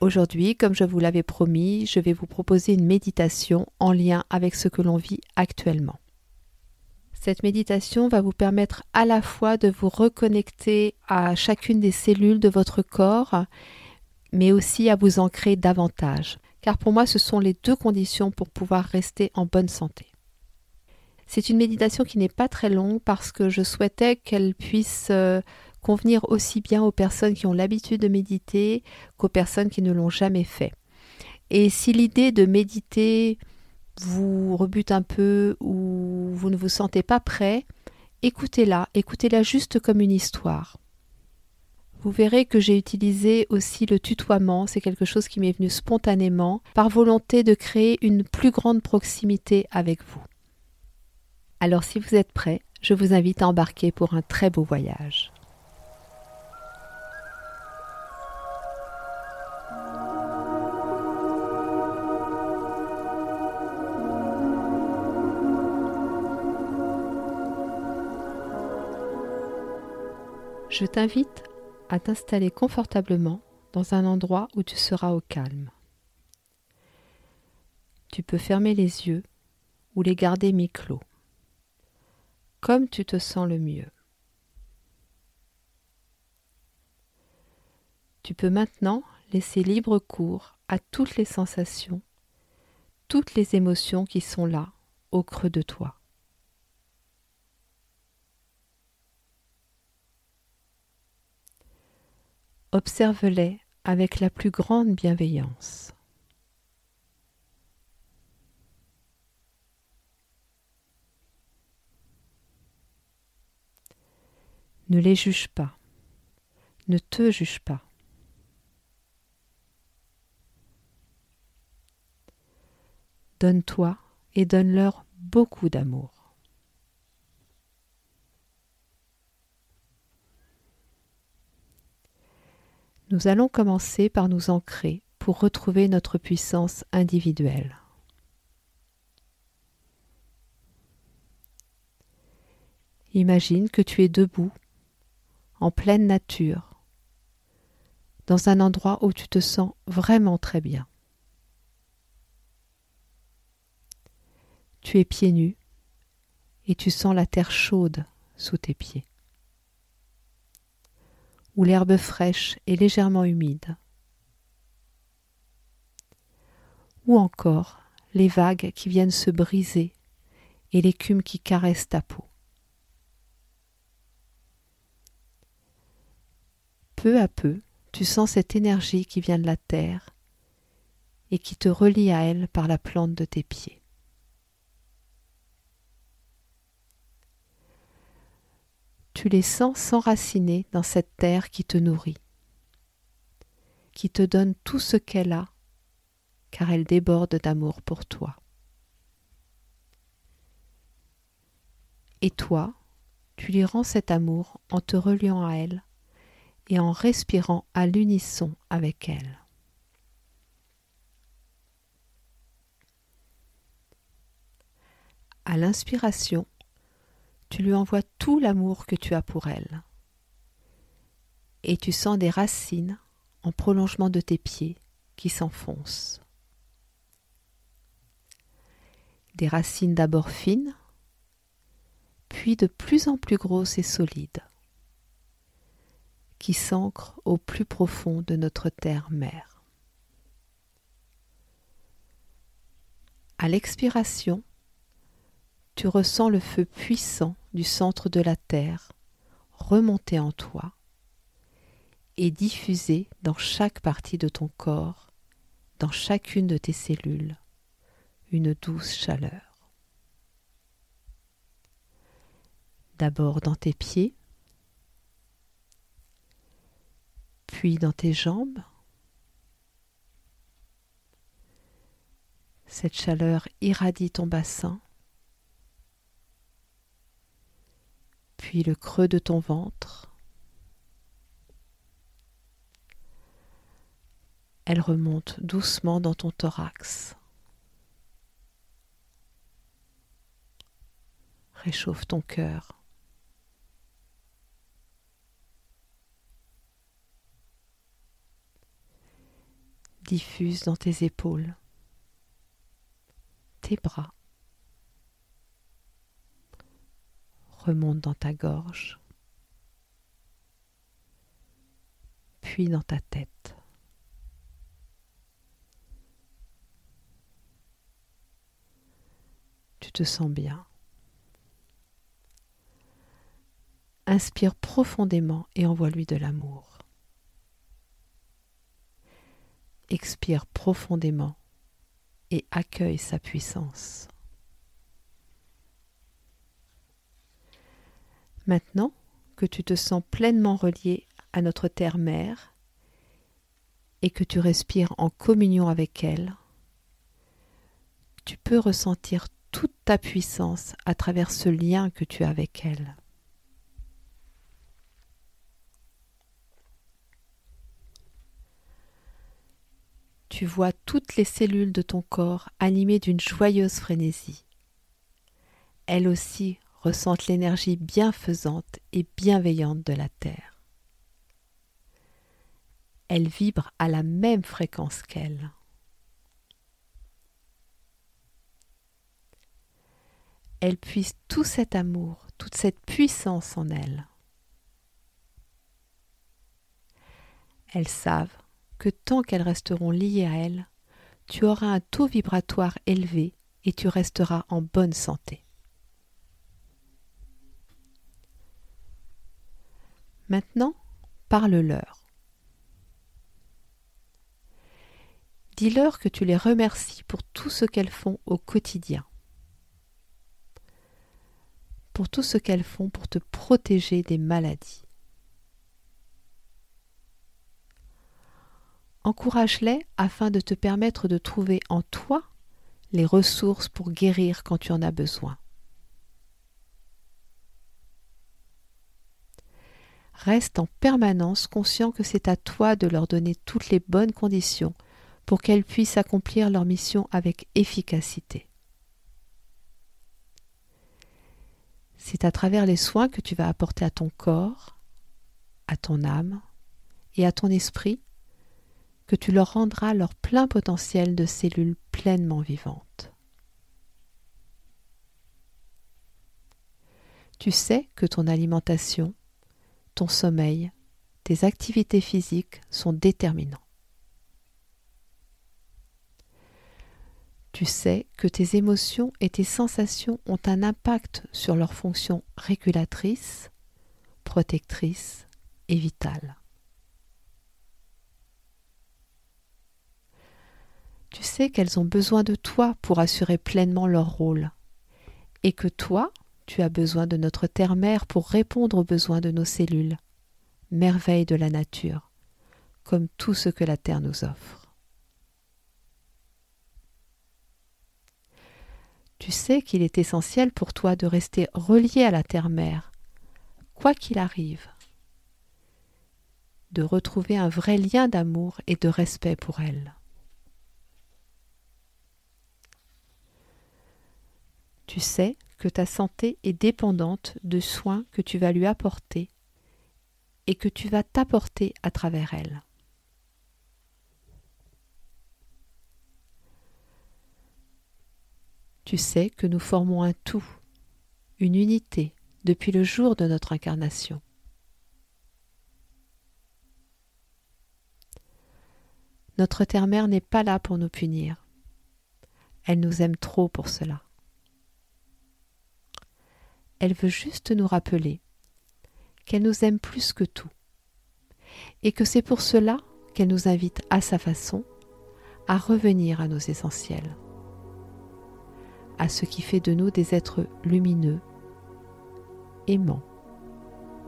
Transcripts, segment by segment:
Aujourd'hui, comme je vous l'avais promis, je vais vous proposer une méditation en lien avec ce que l'on vit actuellement. Cette méditation va vous permettre à la fois de vous reconnecter à chacune des cellules de votre corps, mais aussi à vous ancrer davantage, car pour moi ce sont les deux conditions pour pouvoir rester en bonne santé. C'est une méditation qui n'est pas très longue parce que je souhaitais qu'elle puisse euh, convenir aussi bien aux personnes qui ont l'habitude de méditer qu'aux personnes qui ne l'ont jamais fait. Et si l'idée de méditer vous rebute un peu ou vous ne vous sentez pas prêt, écoutez-la, écoutez-la juste comme une histoire. Vous verrez que j'ai utilisé aussi le tutoiement, c'est quelque chose qui m'est venu spontanément, par volonté de créer une plus grande proximité avec vous. Alors si vous êtes prêt, je vous invite à embarquer pour un très beau voyage. Je t'invite à t'installer confortablement dans un endroit où tu seras au calme. Tu peux fermer les yeux ou les garder mi-clos comme tu te sens le mieux. Tu peux maintenant laisser libre cours à toutes les sensations, toutes les émotions qui sont là, au creux de toi. Observe-les avec la plus grande bienveillance. Ne les juge pas. Ne te juge pas. Donne-toi et donne-leur beaucoup d'amour. Nous allons commencer par nous ancrer pour retrouver notre puissance individuelle. Imagine que tu es debout en pleine nature, dans un endroit où tu te sens vraiment très bien. Tu es pieds nus et tu sens la terre chaude sous tes pieds, ou l'herbe fraîche et légèrement humide, ou encore les vagues qui viennent se briser et l'écume qui caresse ta peau. peu à peu, tu sens cette énergie qui vient de la terre et qui te relie à elle par la plante de tes pieds. Tu les sens s'enraciner dans cette terre qui te nourrit, qui te donne tout ce qu'elle a, car elle déborde d'amour pour toi. Et toi, tu lui rends cet amour en te reliant à elle et en respirant à l'unisson avec elle. À l'inspiration, tu lui envoies tout l'amour que tu as pour elle. Et tu sens des racines en prolongement de tes pieds qui s'enfoncent. Des racines d'abord fines, puis de plus en plus grosses et solides qui s'ancre au plus profond de notre terre-mère. À l'expiration, tu ressens le feu puissant du centre de la Terre remonter en toi et diffuser dans chaque partie de ton corps, dans chacune de tes cellules, une douce chaleur. D'abord dans tes pieds, puis dans tes jambes, Cette chaleur irradie ton bassin, puis le creux de ton ventre. Elle remonte doucement dans ton thorax. Réchauffe ton cœur. Diffuse dans tes épaules, tes bras. Remonte dans ta gorge, puis dans ta tête. tu te sens bien. Inspire profondément et envoie-lui de l'amour. Expire profondément et accueille sa puissance. Maintenant que tu te sens pleinement relié à notre terre-mère et que tu respires en communion avec elle, tu peux ressentir toute ta puissance à travers ce lien que tu as avec elle. Tu vois toutes les cellules de ton corps animées d'une joyeuse frénésie. Elles aussi ressentent l'énergie bienfaisante et bienveillante de la Terre. Elles vibrent à la même fréquence qu'elle. elles puisent tout cet amour, toute cette puissance en elles. Elles savent que tant qu'elles resteront liées à elles, tu auras un taux vibratoire élevé et tu resteras en bonne santé. Maintenant, parle-leur. Dis-leur que tu les remercies pour tout ce qu'elles font au quotidien pour tout ce qu'elles font pour te protéger des maladies. Encourage-les afin de te permettre de trouver en toi les ressources pour guérir quand tu en as besoin. Reste en permanence conscient que c'est à toi de leur donner toutes les bonnes conditions pour qu'elles puissent accomplir leur mission avec efficacité. C'est à travers les soins que tu vas apporter à ton corps, à ton âme et à ton esprit que tu leur rendras leur plein potentiel de cellules pleinement vivantes. Tu sais que ton alimentation, ton sommeil, tes activités physiques sont déterminants. tu sais que tes émotions et tes sensations ont un impact sur leur fonction régulatrice, protectrice et vitale. Tu sais qu'elles ont besoin de toi pour assurer pleinement leur rôle et que toi, tu as besoin de notre terre-mère pour répondre aux besoins de nos cellules, merveille de la nature, comme tout ce que la Terre nous offre. Tu sais qu'il est essentiel pour toi de rester relié à la terre-mère, quoi qu'il arrive, de retrouver un vrai lien d'amour et de respect pour elle. Tu sais que ta santé est dépendante de soins que tu vas lui apporter et que tu vas t'apporter à travers elle. tu sais que nous formons un tout, une unité, depuis le jour de notre incarnation. Notre terre-mère n'est pas là pour nous punir. Elle nous aime trop pour cela. Elle veut juste nous rappeler qu'elle nous aime plus que tout, et que c'est pour cela qu'elle nous invite à sa façon à revenir à nos essentiels à ce qui fait de nous des êtres lumineux, aimants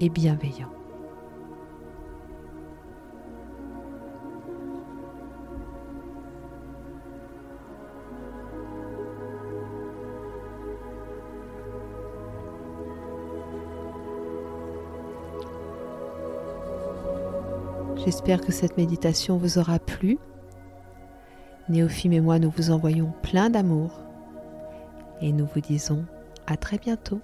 et bienveillants. J'espère que cette méditation vous aura plu. Néophime et moi, nous vous envoyons plein d'amour et nous vous disons à très bientôt.